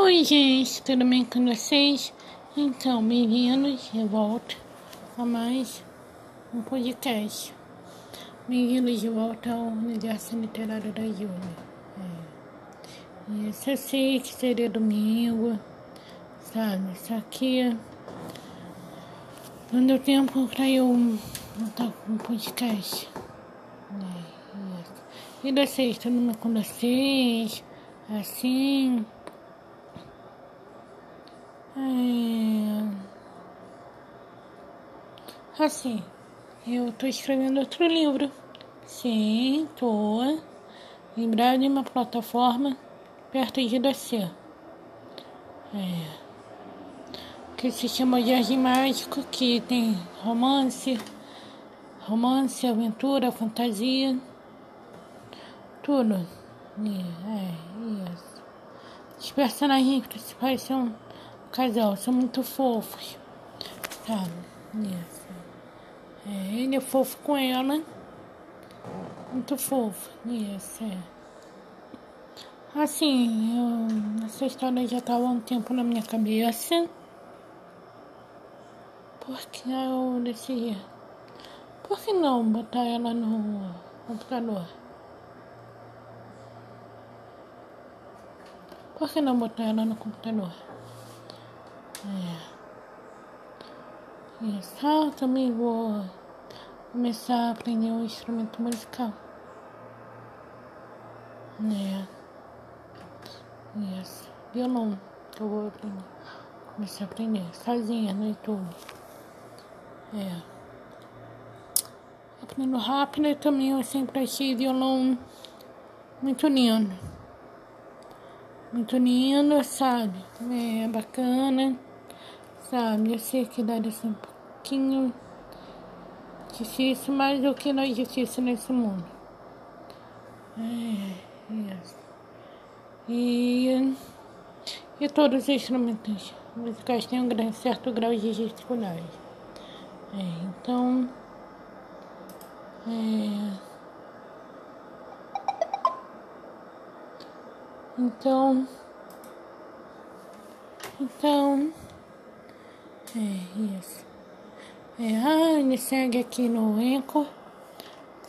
Oi, gente, tudo bem com vocês? Então, bem-vindos de volta a mais um podcast. Bem-vindos de volta ao universo literário da Júlia. É. Isso eu sei que seria domingo, sabe? Isso aqui não deu tempo pra eu montar um podcast. É. E vocês, tudo bem com vocês? Assim. É... Assim, eu tô escrevendo outro livro. Sim, tô. Em breve uma plataforma perto de você. É. Que se chama Jardim Mágico, que tem romance, romance, aventura, fantasia, tudo. É, isso. Os personagens principais são casal, são muito fofos, sabe? Isso. É, ele é fofo com ela, muito fofo, isso, é. Assim, eu, essa história já estava há um tempo na minha cabeça, porque eu decidi, por que não botar ela no computador? Por que não botar ela no computador? É. Isso. Ah, também vou começar a aprender um instrumento musical. É. Isso. Violão que eu vou aprender. Comecei a aprender sozinha no YouTube. É. Aprendendo rápido e também eu sempre achei violão muito lindo. Muito lindo, sabe? É bacana. Sabe, eu sei que deve ser um pouquinho difícil, mas o que não é difícil nesse mundo. É, isso. E, e todos os instrumentos musicais têm um certo grau de dificuldade. É, então, é, então, então, é isso. É, ah, segue aqui no Enco,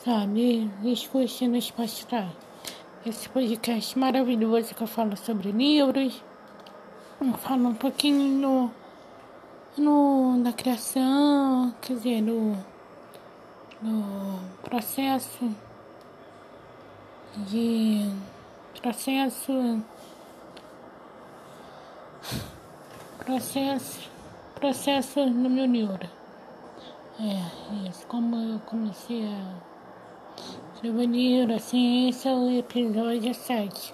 sabe? Escute no Spotify. Esse podcast maravilhoso que eu falo sobre livros. Eu falo um pouquinho no, no, da criação, quer dizer, no, no processo de processo processo processo no meu neuro. É, isso. Como eu comecei a escrever livro, assim, esse é o episódio 7.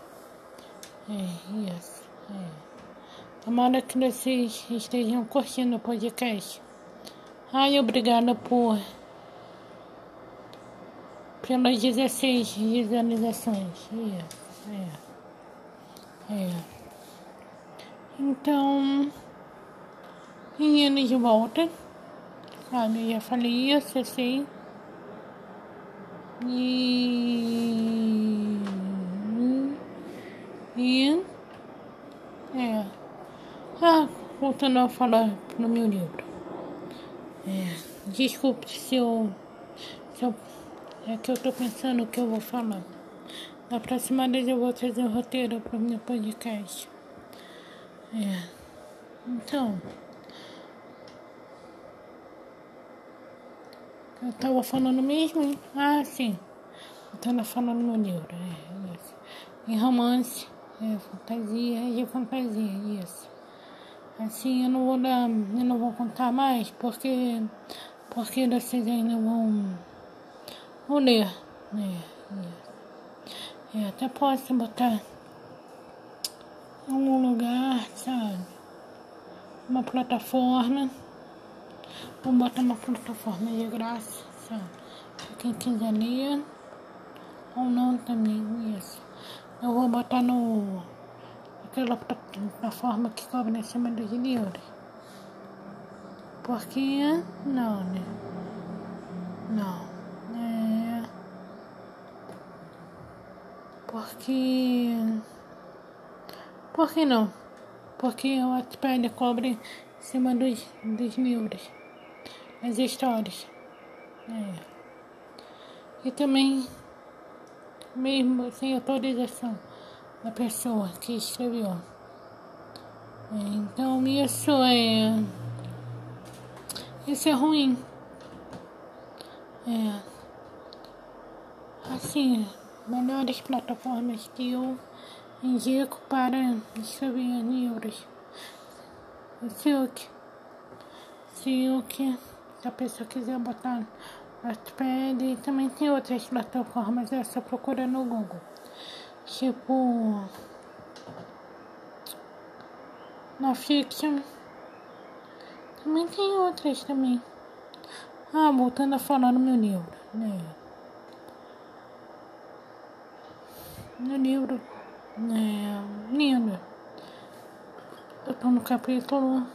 É, isso. É. Tomara que vocês estejam curtindo o podcast. Ai, obrigada por pelas 16 visualizações. Isso, é. É. Então. Meninas de volta. Sabe, eu já falei isso, assim. E. E. É. Ah, voltando a falar no meu livro. É, desculpe se eu, se eu. É que eu tô pensando o que eu vou falar. Na próxima vez eu vou trazer o roteiro para o meu podcast. É. Então. Eu tava falando mesmo, hein? Ah, sim. Eu tava falando no livro, é isso. Em romance, é fantasia, é de fantasia, isso. Assim, eu não vou dar, eu não vou contar mais, porque, porque vocês ainda vão, vão ler, né? É, é, até posso botar em algum lugar, sabe? Uma plataforma Vou botar uma plataforma de graça, quem quiser ler ou não também, isso. Eu vou botar no aquela plataforma que cobra em cima dos livros. Porque não, né? Não. É. Porque. Por que não? porque o Wattpad cobre em cima dos, dos livros, as histórias. É. E também, mesmo sem autorização da pessoa que escreveu. É, então isso é. Isso é ruim. É. Assim, melhores plataformas que eu indico para escrever livros. Silk. Silk, a pessoa quiser botar no Wattpad, e também tem outras plataformas, é só procurar no Google. Tipo. Na Fiction. Também tem outras também. Ah, voltando a falar no meu livro, né? No livro é, lindo. Eu tô no capítulo.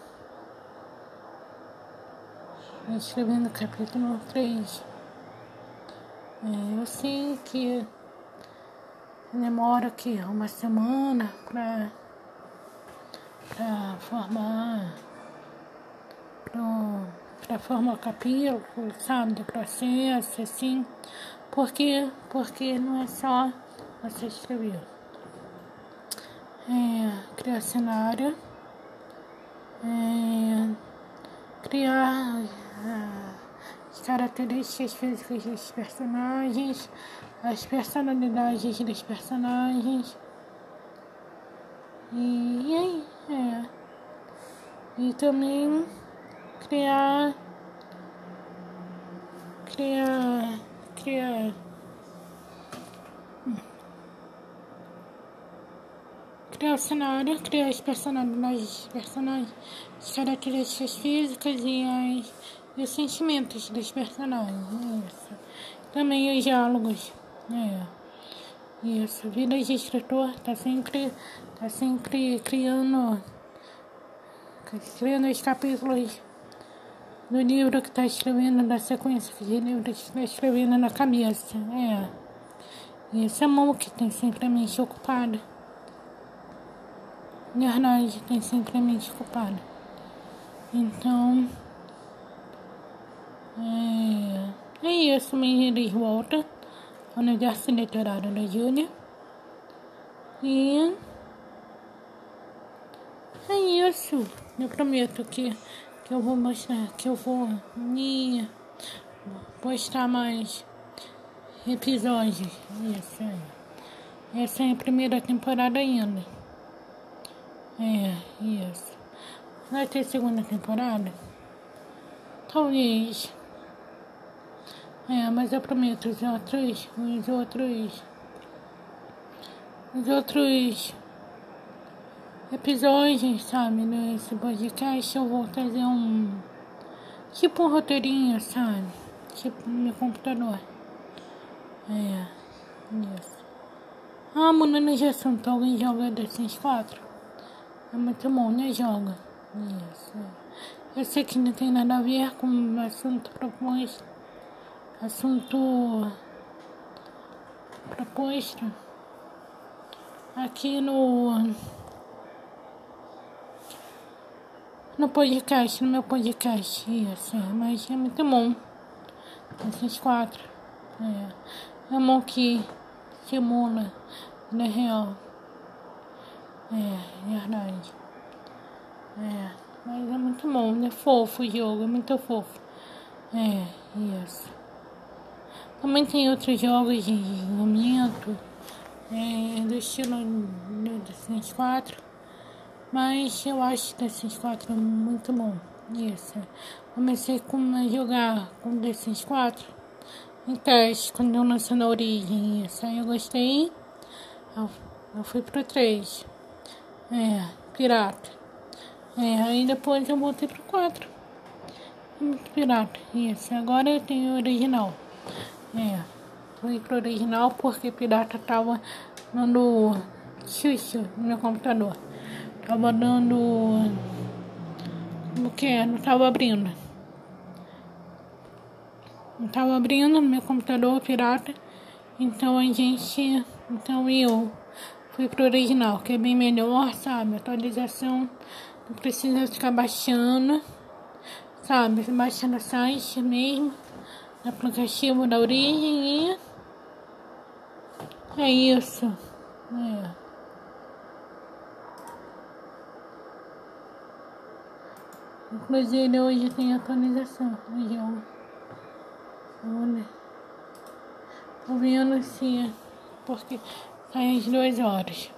Escrevendo o capítulo 3. É, eu sei que demora aqui uma semana pra, pra formar. Pra formar o capítulo, sabe, do processo, assim. Porque, porque não é só você escrever é, criar cenário, é, criar as características físicas dos personagens, as personalidades dos personagens. E, aí, é. E também criar. Criar. Criar. criar o cenário, criar as personalidades, personagens, as características físicas e, as, e os sentimentos dos personagens. Isso. Também os diálogos. É. Isso. Vida de escritor tá sempre, tá sempre criando, criando os capítulos do livro que está escrevendo, da sequência de livros que está escrevendo na cabeça. É. E esse é mão que tem sempre a mente ocupada. Verdade, tem sempre a mente ocupada. Então. É isso, eles volta ao universo literário da Júlia. E. É isso. Eu prometo que, que eu vou mostrar, que eu vou me postar mais episódios. Isso aí. Essa é a primeira temporada ainda. É, isso. Vai ter segunda temporada? Talvez. É, mas eu prometo os outros. Os outros. Os outros episódios, sabe, nesse podcast eu vou trazer um. Tipo um roteirinho, sabe? Tipo no meu computador. É, isso. Ah, mudando de assunto, alguém joga The Sims 4? É muito bom, né? Joga. Isso. Eu sei que não tem nada a ver com o assunto proposto. Assunto proposto aqui no no podcast, no meu podcast, isso, mas é muito bom. Esses quatro. É, é bom que simula, na real. É, verdade. É, mas é muito bom, é fofo o jogo, é muito fofo. É, isso. Também tem outros jogos de momento, é, do estilo do Sims 4, mas eu acho Sims 4 muito bom. Isso. Comecei com, a jogar com Sims 4 em teste, quando eu lançei na origem. Isso aí eu gostei. Eu, eu fui pro 3. É, pirata. É, aí depois eu voltei pro 4. Pirata, isso. Agora eu tenho o original. É, fui pro original porque pirata tava dando xuxa no meu computador. Tava dando. O que? Não tava abrindo. Não tava abrindo no meu computador pirata. Então a gente. Então eu fui pro original, que é bem melhor, sabe? Atualização não precisa ficar baixando, sabe? Baixa no site mesmo, aplicativo da origem e é isso. É. Inclusive hoje tem atualização. Hoje eu. Olha. Tô vendo é. Porque sai às duas horas.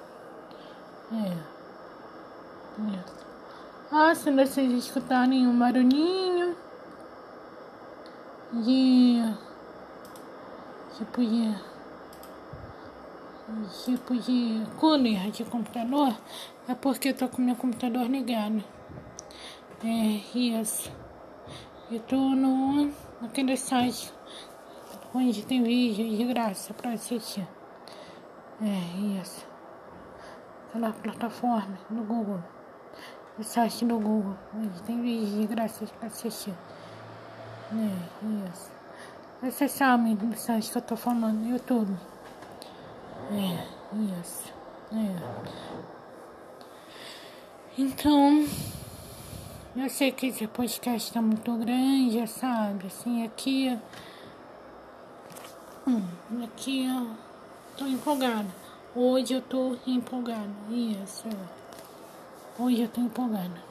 É. é. Ah, se vocês escutarem um barulhinho. De. Tipo de. Tipo de cooler de computador. É porque eu tô com meu computador ligado. É, isso. Eu tô no, naquele site onde tem vídeo de graça pra assistir. É, isso. Aquela plataforma no Google. O site no Google, onde tem vídeo de graça pra assistir. É, isso. Vocês sabem do site que eu tô falando, YouTube. É, isso. É. Então. Eu sei que esse podcast tá muito grande, sabe? Assim, aqui. Hum, aqui eu tô empolgada. Hoje eu tô empolgada. Isso. Hoje eu tô empolgada.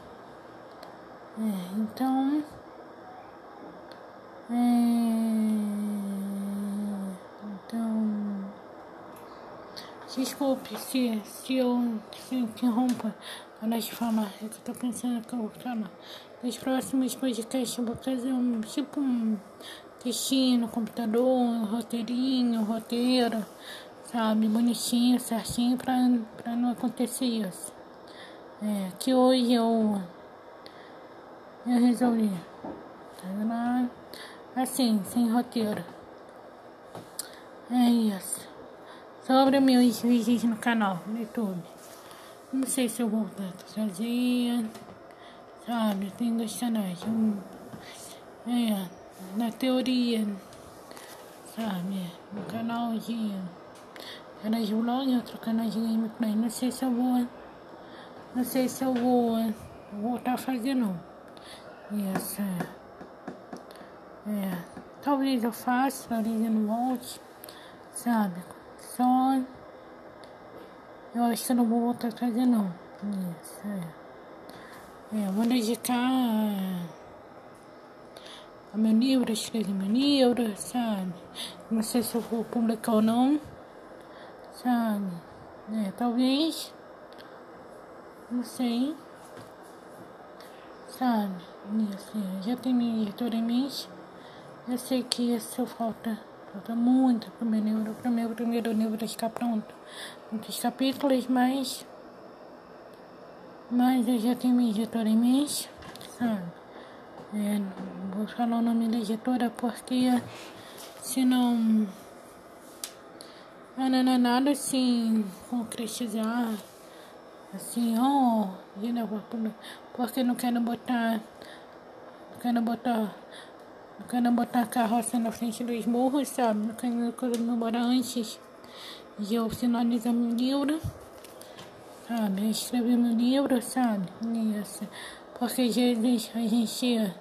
É, então. É, então. Desculpe se, se eu se interrompa para de falar. É que eu tô pensando que eu vou falar. Nos próximos podcasts eu vou fazer um tipo um textinho no computador, um roteirinho, um roteiro, sabe, bonitinho, certinho, pra, pra não acontecer isso. É, que hoje eu, eu resolvi. Tá assim, sem roteiro. É isso sobre meus vídeos no canal no YouTube. Não sei se eu vou trazer, sabe? Tem dois canais. Um, é, na teoria, sabe? Um canal de canal de vlog, outro canal de gameplay. Não sei se eu vou. Não sei se eu vou voltar a fazer não. Isso é. Talvez eu faça, talvez eu não volte, sabe? Só. Eu acho que eu não vou voltar a não. Isso, é. É, eu vou dedicar a, meu livro, a escrever meu livro, sabe? Não sei se eu vou publicar ou não, sabe? É, talvez. Não sei. Sabe? Isso, é. já tem minha editora em mente. Eu sei que isso falta Falta muito pro meu livro, pro meu primeiro livro ficar pronto. Muitos capítulos, mas. Mas eu já tenho minha editora em mente, sabe? É, vou falar o nome da editora porque senão. Não é nada assim concretizar assim, oh, porque não quero botar. Não quero botar eu quero botar a carroça na frente dos morros, sabe? Eu quero comemorar antes de eu finalizar meu livro, sabe? escrever meu livro, sabe? Isso. Porque às vezes a gente.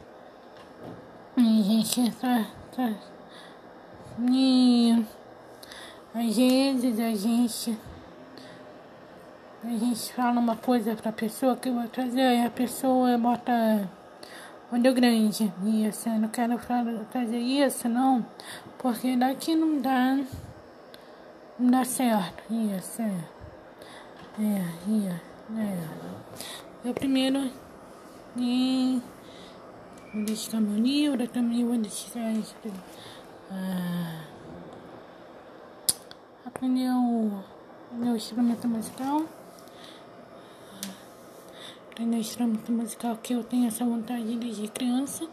A gente tá. tá e, às vezes a gente. A gente fala uma coisa pra pessoa que eu vou trazer, aí a pessoa bota olho grande. Isso, eu não quero fazer isso, não, porque daqui não dá, não dá certo. Isso, é. É, é, é. Eu primeiro e vou deixar meu livro, também vou deixar isso. Ah, aprender o meu instrumento musical aprender instrumento musical que eu tenho essa vontade desde criança,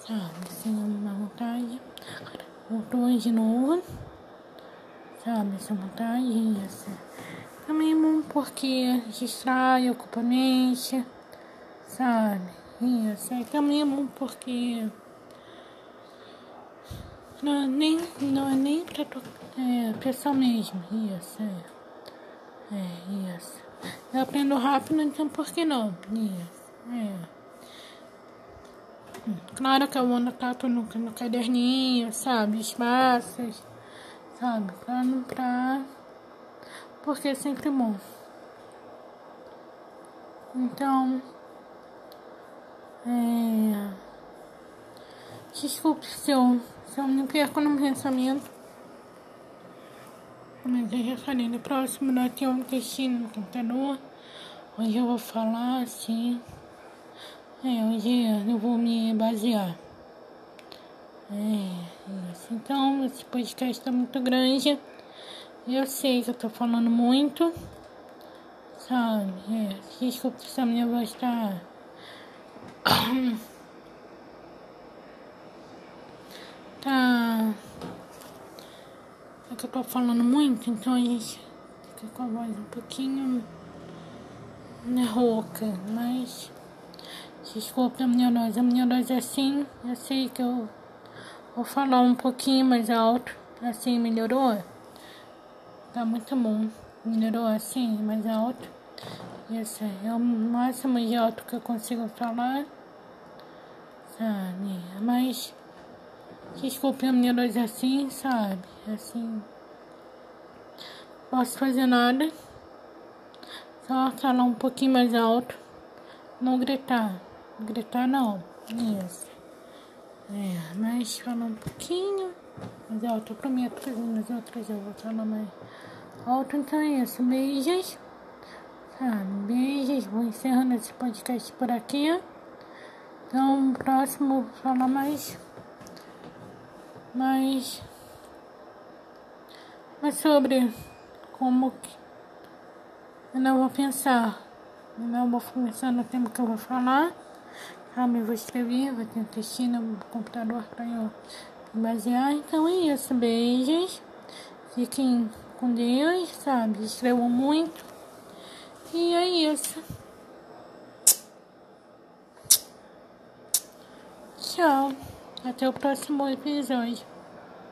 sabe? Assim, uma vontade. Voltou de novo, sabe? Essa vontade, essa. Também é bom porque distrai, ocupa a mente, sabe? Isso. E também é bom porque. Não, nem, não é nem pra é, pessoal mesmo, isso, é. É, isso. Eu aprendo rápido, então por que não? É. Claro que eu tudo no, no caderninho, sabe? Espaços, sabe? Pra não pra. Porque é sempre bom. Então. É. Desculpe se eu, se eu me perco no pensamento. Mas eu já falei, no próximo nós temos um textinho no computador. Hoje eu vou falar assim. É, hoje eu vou me basear. É, isso. Então, esse podcast está muito grande. Eu sei que eu tô falando muito. Sabe? É, desculpa se a minha voz tá. tá. Que eu tô falando muito, então a gente fica com a voz um pouquinho. Né, rouca, mas. Desculpa a minha voz, a minha voz é assim, eu sei que eu vou falar um pouquinho mais alto, assim melhorou? Tá muito bom, melhorou assim, mais alto. Esse é o máximo de alto que eu consigo falar, sabe? Mas, desculpa a minha voz assim, sabe? Assim, posso fazer nada, só falar um pouquinho mais alto, não gritar. Gritar não. Isso. É, mas falar um pouquinho. Mas eu prometo que nas outras eu vou falar mais alto. Então é isso. Beijos. Sabe? Beijos. Vou encerrando esse podcast por aqui. Então, próximo falar mais. Mais. Mas sobre como que. Eu não vou pensar. Eu não vou pensar no tempo que eu vou falar. Sabe, eu vou escrever, vou ter textinho no computador para eu basear. Então é isso, beijos. Fiquem com Deus, sabe? Escrevam muito. E é isso. Tchau. Até o próximo episódio.